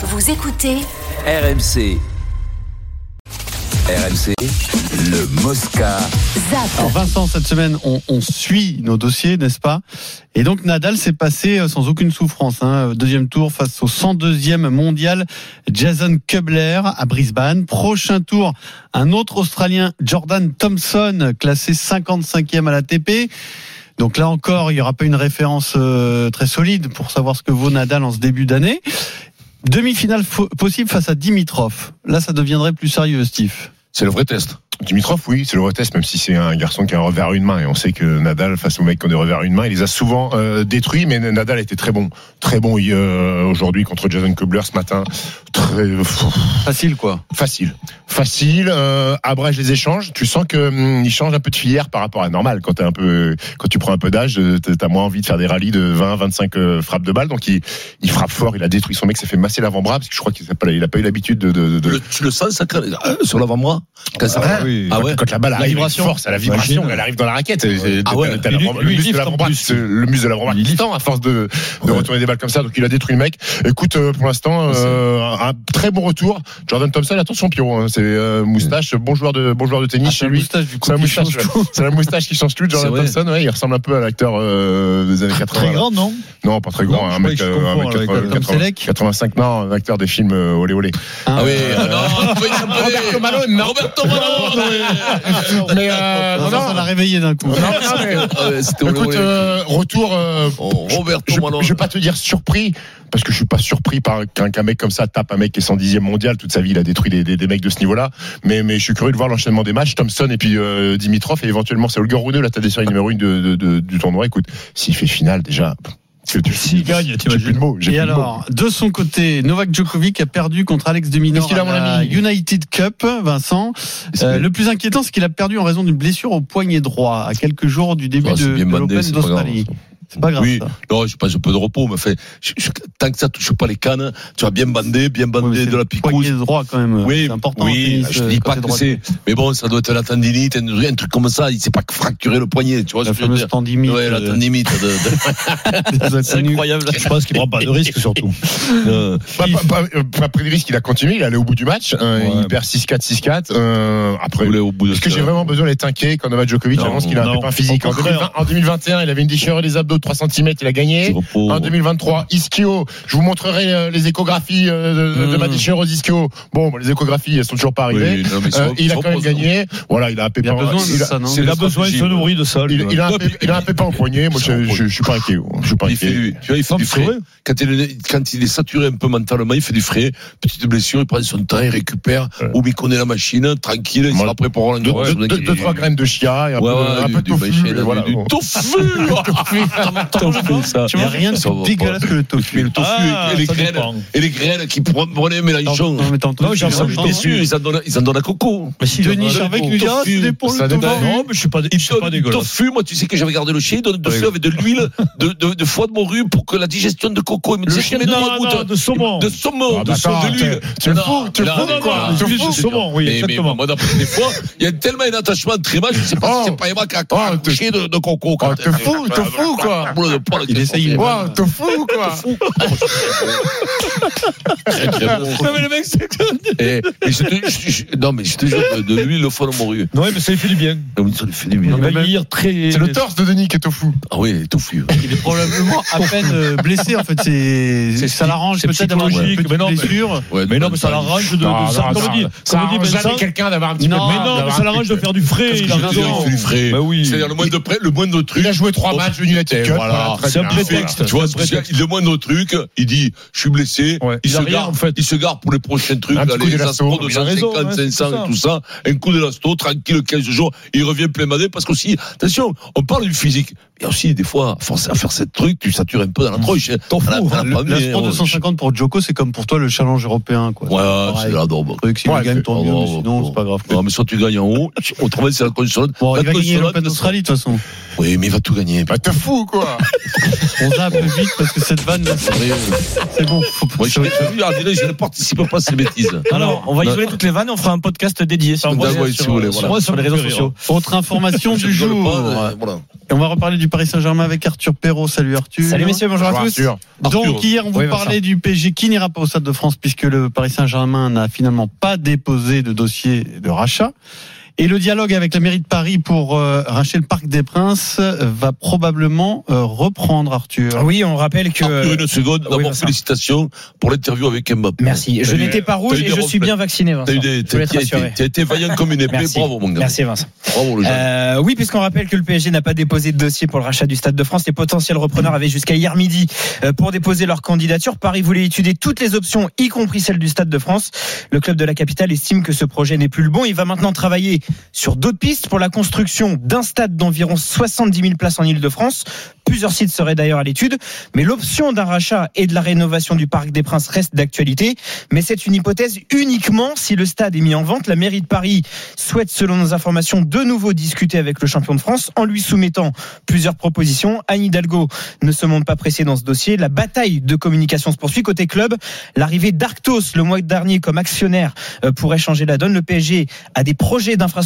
Vous écoutez RMC. RMC, le Mosca. Alors ZAP. Vincent, cette semaine, on, on suit nos dossiers, n'est-ce pas? Et donc Nadal s'est passé euh, sans aucune souffrance. Hein, deuxième tour face au 102e mondial Jason Kubler à Brisbane. Prochain tour, un autre Australien, Jordan Thompson, classé 55e à l'ATP. Donc là encore, il n'y aura pas une référence euh, très solide pour savoir ce que vaut Nadal en ce début d'année. Demi-finale possible face à Dimitrov. Là, ça deviendrait plus sérieux, Steve. C'est le vrai test. Dimitrov, oui, c'est le vrai test, même si c'est un garçon qui a un revers à une main. Et on sait que Nadal, face aux mecs qui ont des revers à une main, il les a souvent euh, détruits. Mais Nadal était très bon. Très bon euh, aujourd'hui contre Jason Kubler ce matin. Très Facile, quoi. facile. Facile, euh, abrège les échanges. Tu sens que hum, il change un peu de filière par rapport à normal. Quand, t'es un peu, quand tu prends un peu d'âge, euh, t'as moins envie de faire des rallyes de 20, 25 euh, frappes de balles. Donc il, il frappe fort, il a détruit son mec, s'est fait masser l'avant-bras, parce que je crois qu'il n'a pas, il a pas eu l'habitude de, de, de- Le- tu le sens, ça, quand- euh, sur l'avant-bras? Ah, ouais quand la balle arrive, vibration. force à la vibration, Imagine. elle arrive dans la raquette. Et- Ah ouais. le il muscle de l'avant-bras, le muscle de l'avant-bras qui tend à force de, de retourner des balles comme ça. Donc il a détruit le mec. Écoute, euh, pour l'instant, euh, un, très bon retour. Jordan Thompson, attention Pierrot, hein, c'est euh, moustache, bon joueur de bon joueur de tennis Ah, chez c'est la lui. C'est la qui moustache, change ouais. tout. c'est la moustache qui change tout. Jordan. Thompson, ouais, il ressemble un peu à l'acteur euh, des années 80. Très grand, non Non, pas très grand, Non, un mec, croyais que je euh, un confonds mec avec 80, Tom Selleck 85, non, un acteur des films olé olé. Ah, oui, ah non, oui, plaît. Roberto Malone, non. Roberto Malone Mais euh, non, Vincent, non, ça l'a réveillé d'un coup. non, non, mais- Ah Écoute, euh, retour. euh, Oh, Roberto je, Malone. je vais pas te dire surpris parce que je suis pas surpris par qu'un mec comme ça tape un mec qui est 110e mondial. Toute sa vie il a détruit des, des, des mecs de ce niveau-là. Mais mais je suis curieux de voir l'enchaînement des matchs. Thompson et puis euh, Dimitrov et éventuellement c'est Olga Rune la tête des séries numéro 1 de, de, de- du tournoi. Écoute s'il fait finale déjà que tu S'il gagne, j'ai t'imagines plus de mots j'ai Et plus de mots. alors, de son côté, Novak Djokovic a perdu contre Alex de a, à la United Cup, Vincent. Euh, le plus inquiétant, c'est qu'il a perdu en raison d'une blessure au poignet droit à quelques jours du début de, de l'Open d'Australie. C'est pas grave. Oui, ça. non, je passe un peu de repos, mais fait, je- je- tant que ça touche pas les cannes, tu vas bien bander, bien c'est de la le picouse. Droit quand même. Oui, c'est important. oui, tennis, je euh, dis pas que c'est, mais bon, ça doit être la tendinite, un, un truc comme ça, il s'est pas fracturé le poignet, tu vois La fameuse tendinite. Ouais, la euh, tendinite de, C'est incroyable. Je pense qu'il prend pas de risque surtout. euh, pas, pas, pas, euh, pas pris de risque il a continué il est allé au bout du match euh, Ouais. il perd 6-4 6-4 euh, après au bout de Est-ce que j'ai vraiment besoin d'être inquiet quand Novak Djokovic? Non, annonce qu'il a un physique Au en, contraire. 2020 en 2021, il avait une déchirure des abdos de 3 cm, il a gagné. En 2023, ischio. Je vous montrerai euh, les échographies euh, de, de Mm. ma déchirure aux ischio. Bon, bah, les échographies, elles sont toujours pas arrivées. Oui, non, mais Euh, il a quand même gagné. Voilà, il a un Il pépin. a besoin il a- ça, non c'est Il a besoin, il se nourrit de ça. il, il a un pépin, il a un pépin au poignet. Moi, je, je, je suis pas inquiet. Je suis pas Il fait tu vois, il fait du frais. Quand il, est, quand il est saturé un peu mentalement, il fait du frais. Petite blessure, il prend son temps, il récupère. Ouais. Ou il connaît la machine, tranquille, il sera prêt pour Roland Deux, Garros. deux- trois graines de chia et un Ouais, peu, ouais, un du- peu de du tofu. ça. Il n'y a rien de plus dégueulasse que le tofu. le tofu Ah, et les graines, dépend. et les graines qui prenaient Mélenchon. Non, mais t'entends- tu entends- Bien sûr, ils en donnent, ils en donnent à coco. Mais si, Denis il Charvet qui il nous dit Ah, tofu, c'est des pour ça le dépend. tofu. Non, mais je suis pas, je Ils suis pas dégueulasse. tofu, moi tu sais que j'avais gardé le chien, ils tofu Oui. avec de l'huile de, foie de morue pour que la digestion de coco. Il me disait, mais non, de saumon. De saumon, Ah, de, saumon, attends, de l'huile. tu fous, tu fous, quoi. Tu je fous. saumon, oui, exactement. Moi, d'après des fois, il y a tellement un attachement très mal, je sais pas Oh. si c'est pas Emma qui a Oh, couché de, coco. Oh, te fous, te fous, quoi. De poil Il essaye, sortait. Wow, te fous, quoi. Non, mais le mec, c'est Et- mais je te- je- je- Non, mais je te jure, de, de au foie de morue. Non, mais ça lui fait du bien. Donc, Ça lui fait du bien. Il va lire très. C'est le torse de Denis qui est au fou. Ah oui, tofu. Il est probablement à peine euh, blessé en fait. C'est C'est ça l'arrange c'est peut-être d'avoir une psychologique, petite mais non, mais- blessure. Ouais, Mais non, mais ça l'arrange de, de, Non, ça, non, comme dit, ça comme dit quelqu'un d'avoir un petit peu Non, de Mais non, mais ça l'arrange de peu- faire du frais. Qu'est-ce Il que a je veux dire, raison. il fait du frais. Bah oui. C'est-à-dire le moindre près, le moindre truc. Il a joué trois matchs de United Et Cup. voilà. C'est un prétexte. Tu vois, le moindre truc, il dit, je suis blessé. Ouais. Il, se rien, gare, en fait. il se gare pour les prochains trucs, Un là, les. Astros Il a raison, 250, ouais, c'est 500 ça. et tout ça. Un coup d'élasto, tranquille, 15 jours. Il revient plein madé parce qu'aussi, attention, on parle du physique. Mais aussi, des fois, à force à faire cette truc, tu satures un peu dans la tronche. T'en fous, À la- à la Le- première, La Sport 250 pour Djoko, c'est comme pour toi le challenge européen quoi. Ouais, c'est Pareil. la dorme. Le truc, s'il Ouais, gagne, tant mieux, sinon c'est pas grave. Non, mais soit tu gagnes en haut, au travail, c'est la console. Bon, il va gagner l'Open d'Australie de toute façon. Oui, mais il va tout gagner. Bah, te fous, quoi. On zappe vite parce que cette vanne là, c'est bon. Faut pas- Moi, je, je, ne participe pas à ces bêtises. Alors, on va isoler toutes les vannes, on fera un podcast dédié sur, D'accord, sur, si vous voulez, sur- voilà. sur les réseaux sociaux. Autre information du jour. pas, voilà. Et on va reparler du Paris Saint-Germain avec Arthur Perrault. Salut Arthur. Salut messieurs, bonjour, Bonjour, à tous. Arthur. Arthur. Donc hier, on vous Oui, parlait du PSG qui n'ira pas au Stade de France puisque le Paris Saint-Germain n'a finalement pas déposé de dossier de rachat. Et le dialogue avec la mairie de Paris pour euh, racheter le Parc des Princes euh, va probablement euh, reprendre, Arthur. Oui, on rappelle que. Arthur, une seconde. oui, D'abord, Vincent. félicitations pour l'interview avec Mbappé. Merci. Je n'étais pas rouge et je suis bien vacciné, Vincent. T'as eu des, Je voulais t'as être été, rassuré. t'as été vaillant comme une épée. Merci. Bravo, mon gars. Merci Vincent. Bravo, le. Euh, oui, puisqu'on rappelle que le PSG n'a pas déposé de dossier pour le rachat du Stade de France, les potentiels repreneurs avaient jusqu'à hier midi euh, pour déposer leur candidature. Paris voulait étudier toutes les options, y compris celle du Stade de France. Le club de la capitale estime que ce projet n'est plus le bon. Il va maintenant travailler sur d'autres pistes pour la construction d'un stade d'environ 70 000 places en Ile-de-France. Plusieurs sites seraient d'ailleurs à l'étude, mais l'option d'un rachat et de la rénovation du Parc des Princes reste d'actualité. Mais c'est une hypothèse uniquement si le stade est mis en vente. La mairie de Paris souhaite, selon nos informations, de nouveau discuter avec le champion de France en lui soumettant plusieurs propositions. Anne Hidalgo ne se montre pas pressée dans ce dossier. La bataille de communication se poursuit côté club. L'arrivée d'Arctos le mois dernier comme actionnaire euh, pourrait changer la donne. Le PSG a des projets d'infrastructure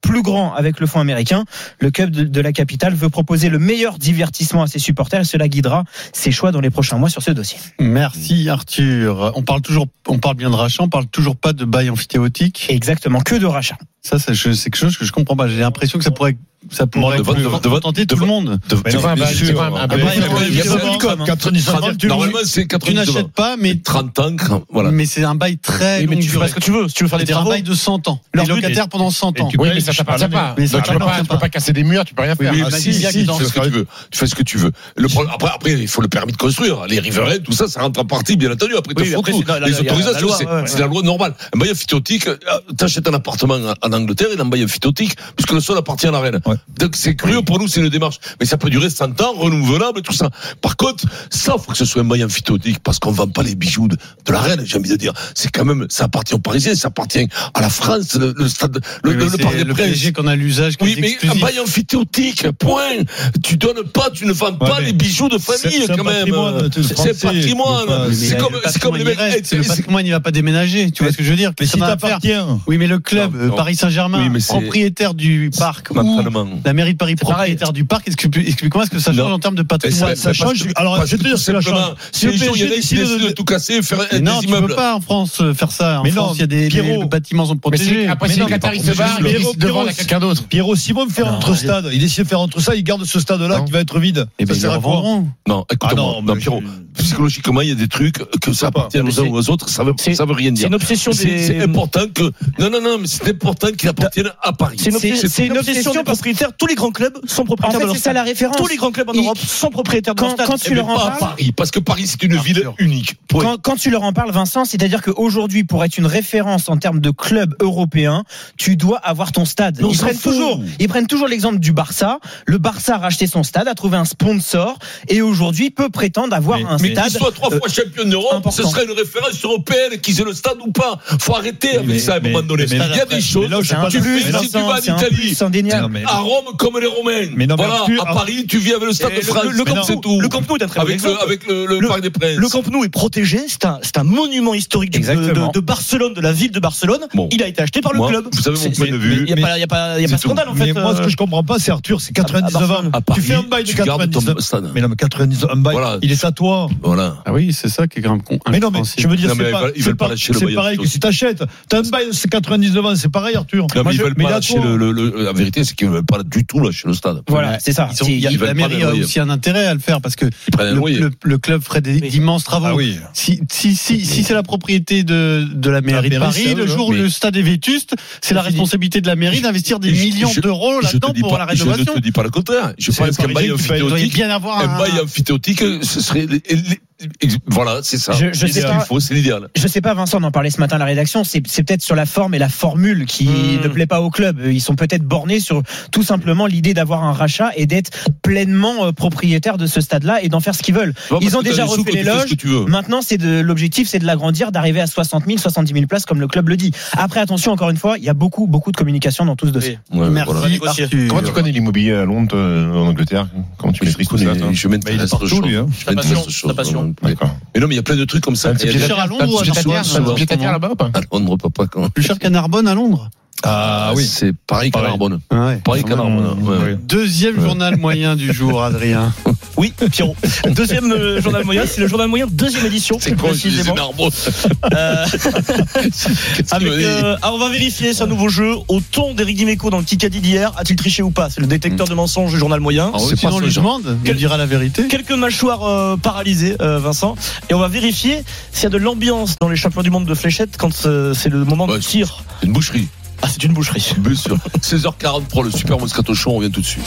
plus grands avec le fonds américain. Le club de, de la capitale veut proposer le meilleur divertissement à ses supporters et cela guidera ses choix dans les prochains mois sur ce dossier. Merci Arthur. On parle toujours, on parle bien de rachat, on parle toujours pas de bail amphithéotique. Exactement, que de rachat. Ça, c'est quelque chose que je comprends pas. J'ai l'impression que ça pourrait, ça pourrait de de de tenter tout le monde. De- Mais non, de- un bail, bien c'est sûr. pas un- un bail. Il y a- il y a- il y a- il y a- il y a- com. 99 tu Normalement, c'est Tu 99 n'achètes pas, mais 30 ans, voilà. mais c'est un bail très mais tu fais ce que tu veux. Si tu veux faire des C'est-à-dire un travaux. bail de 100 ans. Leur locataires pendant 100 Et ans. tu Oui, mais ça tu t'appartient pas. Mais ça Donc, tu peux t'appartient pas, tu pas. peux pas casser des murs, tu peux rien faire. Ah, tu fais ce que tu veux. Tu fais ce que tu veux. Après, après, il faut le permis de construire. Les riverains, tout ça, ça rentre en partie, bien entendu. Après, Les autorisations, c'est la loi normale. Un bail amphithéotique, euh, t'achètes un appartement en- Angleterre, il a un bail amphithéotique, puisque le sol appartient à la reine. Ouais. Donc, c'est curieux pour nous, c'est une démarche. Mais ça peut durer 100 ans, renouvelable, tout ça. Par contre, ça, faut que ce soit un bail amphithéotique, parce qu'on vend pas les bijoux de, de la reine, j'ai envie de dire. C'est quand même, ça appartient aux Parisiens, ça appartient à la France, le, le stade, le, le, Parc des Princes. Qu'on a l'usage Oui, mais un bail amphithéotique, point. Tu donnes pas, tu ne vends pas les bijoux de famille, quand même. C'est patrimoine. C'est comme, c'est comme les patrimoine, mecs. Le c'est- patrimoine, il va pas déménager. Tu vois ce que je veux dire? Mais si t'appartient. Oui, mais le club, euh. Paris Saint-Germain, propriétaire du parc, ou La mairie de Paris, C'est pareil. propriétaire du parc, explique- explique-moi ce que ça change Non. en termes de patrimoine. Ça parce change. que- Alors, parce je vais te que dire tout ce que ça simplement, change. Si Si le les gens, il y en a PSG décide de de- tout casser, faire Mais non, des tu peux immeubles. pas en France euh, faire ça. En Mais France, non, il y a des les bâtiments sont c'est- protégés. après, si non, les Qataris se pas barrent, ils risquent de Pierrot, vendre à quelqu'un d'autre. Pierrot, s'ils vont faire Non, entre stades, ils décident de faire entre ça, ils gardent ce stade-là Non. qui va être vide. Et ben, Ça ils revendront. Non, Ah écoute-moi. non, Non, Pierrot, psychologiquement, il y a des trucs que ça appartient aux uns c'est- ou aux autres, ça veut, c'est- ça veut rien C'est dire. une obsession C'est des. c'est important que, non, non, non, mais c'est important qu'il appartienne à Paris. C'est une, obsession- C'est- c'est propriétaires. Tous les grands clubs sont En propriétaires fait, de leur c'est ça la référence. Tous les grands clubs en Il- Europe sont propriétaires de leur Quand, stade. quand tu leur en pas parles, Paris, parce que Paris, c'est une ville unique. Point. quand, quand tu leur en parles, Vincent, c'est-à-dire qu'aujourd'hui, pour être une référence en termes de club européen, tu dois avoir ton stade. Mais Ils prennent toujours, ils prennent toujours l'exemple du Barça. Le Barça a racheté son stade, a trouvé un sponsor et aujourd'hui peut prétendre avoir Mais- un Mais stade. qu'il soit trois euh, fois champion d'Europe, important. ce serait une référence européenne, qu'ils aient le stade ou pas. Faut arrêter avec Mais- ça à un mais- moment donné. mais- Il y a mais des choses. là je tu plus, mais tu vas en Italie, à Rome comme les Romains. Mais non, mais voilà, Arthur, à Paris, tu vis avec le stade de le- France. le- le Camp c'est Nou- tout. le Camp Nou est un très bon avec le, exemple. avec le, le Le- Parc des Princes. Le Camp Nou est protégé, c'est un, c'est un monument historique de, Exactement. de- de Barcelone, de la ville de Barcelone. Bon. Il a été acheté par le Moi, club. vous savez mon point de vue. Il n'y a, pas- y a pas, y a scandale en fait. Mais moi, ce euh, que je comprends pas, c'est Arthur, c'est 99 ans. Tu fais un bail de tu gardes 99. ton stade. Mais non, mais 99, un bail, il est à toi. Voilà. Ah oui, c'est ça qui est même con. Mais non, mais je veux dire, c'est le pareil que si t'achètes. T'as un bail de 99 ans, c'est pareil, Arthur. Non, mais ils veulent pas lâcher le, le- le- la vérité, c'est qu'ils veulent pas du tout lâcher le stade. Voilà, c'est ça. Il y a- la mairie a aussi un intérêt à le faire parce que le, loyer. le- le club ferait d'immenses travaux. Ah oui. Si, si, si, si c'est la propriété de, de la mairie de Paris, le jour où le stade est vétuste, c'est la responsabilité de la mairie d'investir des millions d'euros là-dedans pour pas- la rénovation. Je ne te dis pas le contraire. Je pense qu'un bail amphithéotique, bien avoir un bail amphithéotique, ce serait, voilà, c'est ça. Je- je sais ce pas. qu'il faut, c'est l'idéal. Je sais pas, Vincent, on en parlait ce matin à la rédaction. C'est c'est peut-être sur la forme et la formule qui Hmm. ne plaît pas au club. Ils sont peut-être bornés sur tout simplement l'idée d'avoir un rachat et d'être pleinement euh, propriétaire de ce stade-là et d'en faire ce qu'ils veulent. Ils ont déjà refait ce tu veux. Maintenant, c'est de l'objectif, c'est de l'agrandir, d'arriver à 60 000, 70 000 places, comme le club le dit. Après, attention, encore une fois, il y a beaucoup, beaucoup de communication dans tout ce dossier. Ouais, Merci voilà. négocier. Arthur. Comment tu connais l'immobilier à Londres, euh, en Angleterre? Comment tu maîtrises tout ça je lui, hein. Je Ta m'intéresse passion, passion. Mais non, mais il y a plein de trucs comme ça. Un Il y a petit des- cher à Londres ou à Narbonne, Plus cher qu'à Narbonne à Londres. Ah oui. C'est pareil qu'à Pareil. Narbonne. Ouais. Deuxième journal moyen du jour, Adrien. Oui, Pierrot. Deuxième euh, journal moyen, c'est le journal moyen deuxième édition, C'est précisément. Narbonne Euh, avec, euh, alors on va vérifier, c'est un nouveau jeu. Au ton d'Eric Dimeco dans le Kikadi d'hier, a-t-il triché ou pas? C'est le détecteur de mensonges du journal moyen. Ah oui, c'est Sinon, pas on ce lui demande, il Quel- dira la vérité. Quelques mâchoires euh, paralysées, euh, Vincent. Et on va vérifier s'il y a de l'ambiance dans les champions du monde de fléchettes quand euh, c'est le moment de tir. C'est une boucherie. Ah, c'est une boucherie. Bien sûr. 16h40 pour le Super Moscato Show, on revient tout de suite.